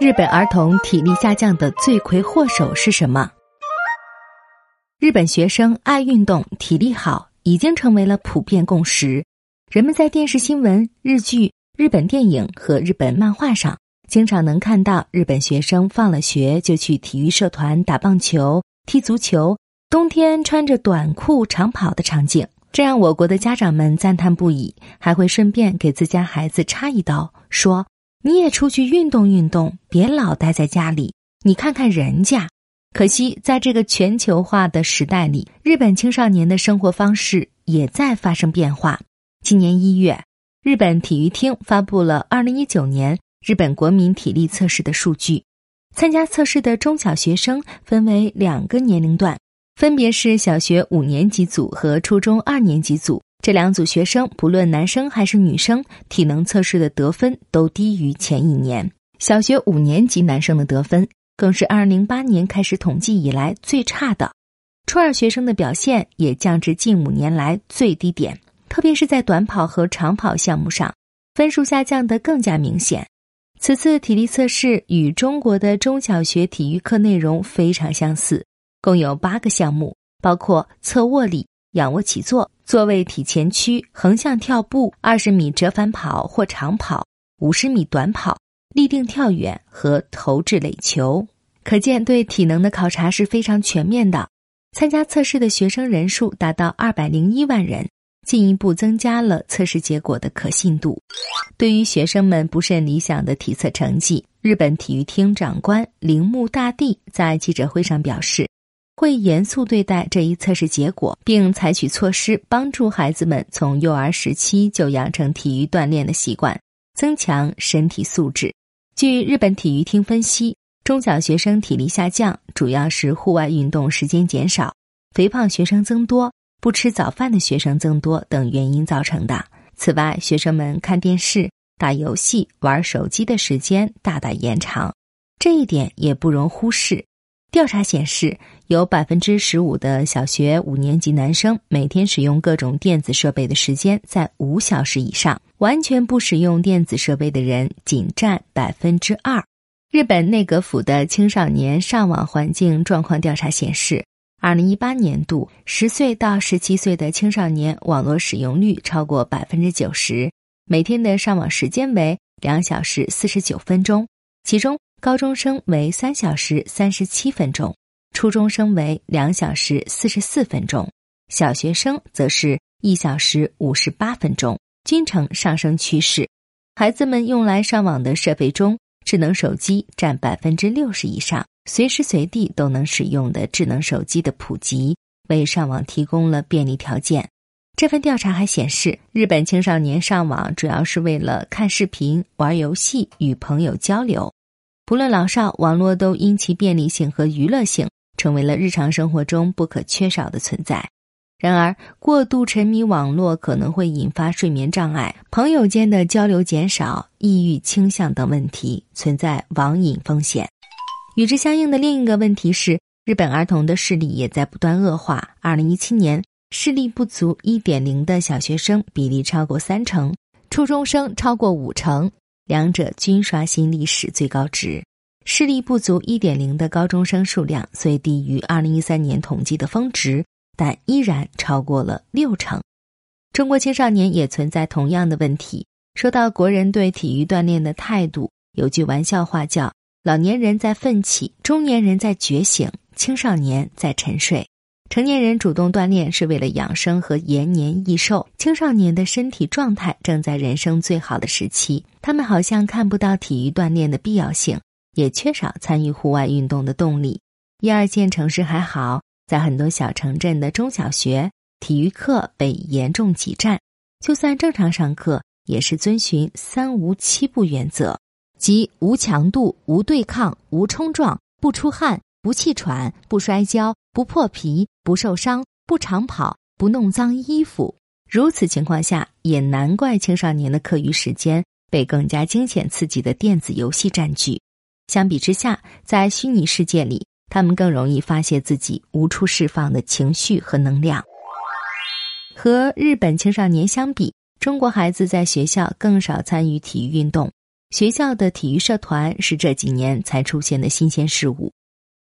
日本儿童体力下降的罪魁祸首是什么？日本学生爱运动、体力好，已经成为了普遍共识。人们在电视新闻、日剧、日本电影和日本漫画上，经常能看到日本学生放了学就去体育社团打棒球、踢足球，冬天穿着短裤长跑的场景。这让我国的家长们赞叹不已，还会顺便给自家孩子插一刀，说。你也出去运动运动，别老待在家里。你看看人家，可惜在这个全球化的时代里，日本青少年的生活方式也在发生变化。今年一月，日本体育厅发布了二零一九年日本国民体力测试的数据。参加测试的中小学生分为两个年龄段，分别是小学五年级组和初中二年级组。这两组学生，不论男生还是女生，体能测试的得分都低于前一年。小学五年级男生的得分更是二零零八年开始统计以来最差的。初二学生的表现也降至近五年来最低点，特别是在短跑和长跑项目上，分数下降的更加明显。此次体力测试与中国的中小学体育课内容非常相似，共有八个项目，包括侧卧立、仰卧起坐。坐位体前屈、横向跳步、二十米折返跑或长跑、五十米短跑、立定跳远和投掷垒球，可见对体能的考察是非常全面的。参加测试的学生人数达到二百零一万人，进一步增加了测试结果的可信度。对于学生们不甚理想的体测成绩，日本体育厅长官铃木大地在记者会上表示。会严肃对待这一测试结果，并采取措施帮助孩子们从幼儿时期就养成体育锻炼的习惯，增强身体素质。据日本体育厅分析，中小学生体力下降主要是户外运动时间减少、肥胖学生增多、不吃早饭的学生增多等原因造成的。此外，学生们看电视、打游戏、玩手机的时间大大延长，这一点也不容忽视。调查显示，有百分之十五的小学五年级男生每天使用各种电子设备的时间在五小时以上，完全不使用电子设备的人仅占百分之二。日本内阁府的青少年上网环境状况调查显示，二零一八年度十岁到十七岁的青少年网络使用率超过百分之九十，每天的上网时间为两小时四十九分钟，其中。高中生为三小时三十七分钟，初中生为两小时四十四分钟，小学生则是一小时五十八分钟，均呈上升趋势。孩子们用来上网的设备中，智能手机占百分之六十以上，随时随地都能使用的智能手机的普及，为上网提供了便利条件。这份调查还显示，日本青少年上网主要是为了看视频、玩游戏、与朋友交流。不论老少，网络都因其便利性和娱乐性，成为了日常生活中不可缺少的存在。然而，过度沉迷网络可能会引发睡眠障碍、朋友间的交流减少、抑郁倾向等问题，存在网瘾风险。与之相应的另一个问题是，日本儿童的视力也在不断恶化。二零一七年，视力不足一点零的小学生比例超过三成，初中生超过五成。两者均刷新历史最高值，视力不足一点零的高中生数量虽低于二零一三年统计的峰值，但依然超过了六成。中国青少年也存在同样的问题。说到国人对体育锻炼的态度，有句玩笑话叫“老年人在奋起，中年人在觉醒，青少年在沉睡”。成年人主动锻炼是为了养生和延年益寿，青少年的身体状态正在人生最好的时期，他们好像看不到体育锻炼的必要性，也缺少参与户外运动的动力。一二线城市还好，在很多小城镇的中小学，体育课被严重挤占，就算正常上课，也是遵循“三无七不”原则，即无强度、无对抗、无冲撞、不出汗、不气喘、不摔跤。不破皮，不受伤，不长跑，不弄脏衣服。如此情况下，也难怪青少年的课余时间被更加惊险刺激的电子游戏占据。相比之下，在虚拟世界里，他们更容易发泄自己无处释放的情绪和能量。和日本青少年相比，中国孩子在学校更少参与体育运动。学校的体育社团是这几年才出现的新鲜事物。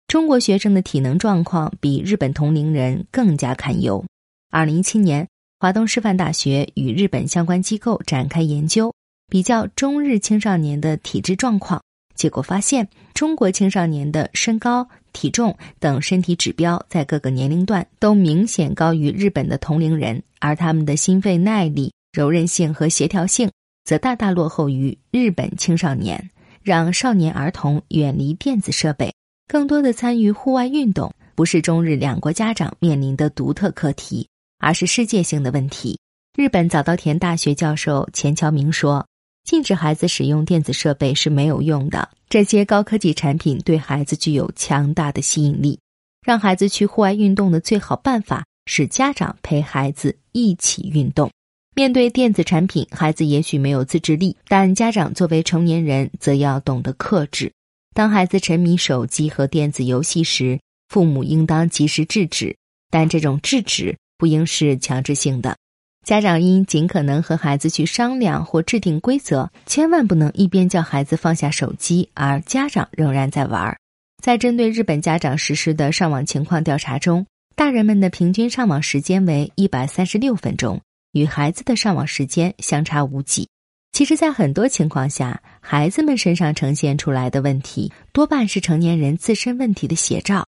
中国学生的体能状况比日本同龄人更加堪忧。二零一七年，华东师范大学与日本相关机构展开研究，比较中日青少年的体质状况。结果发现，中国青少年的身高、体重等身体指标在各个年龄段都明显高于日本的同龄人，而他们的心肺耐力、柔韧性和协调性则大大落后于日本青少年。让少年儿童远离电子设备。更多的参与户外运动，不是中日两国家长面临的独特课题，而是世界性的问题。日本早稻田大学教授钱桥明说：“禁止孩子使用电子设备是没有用的。这些高科技产品对孩子具有强大的吸引力。让孩子去户外运动的最好办法是家长陪孩子一起运动。面对电子产品，孩子也许没有自制力，但家长作为成年人，则要懂得克制。”当孩子沉迷手机和电子游戏时，父母应当及时制止，但这种制止不应是强制性的。家长应尽可能和孩子去商量或制定规则，千万不能一边叫孩子放下手机，而家长仍然在玩。在针对日本家长实施的上网情况调查中，大人们的平均上网时间为一百三十六分钟，与孩子的上网时间相差无几。其实，在很多情况下，孩子们身上呈现出来的问题，多半是成年人自身问题的写照。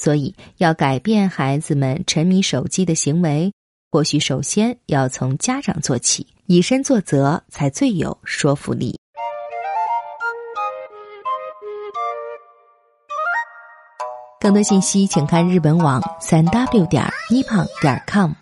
所以，要改变孩子们沉迷手机的行为，或许首先要从家长做起，以身作则才最有说服力。更多信息，请看日本网三 w 点一胖点 com。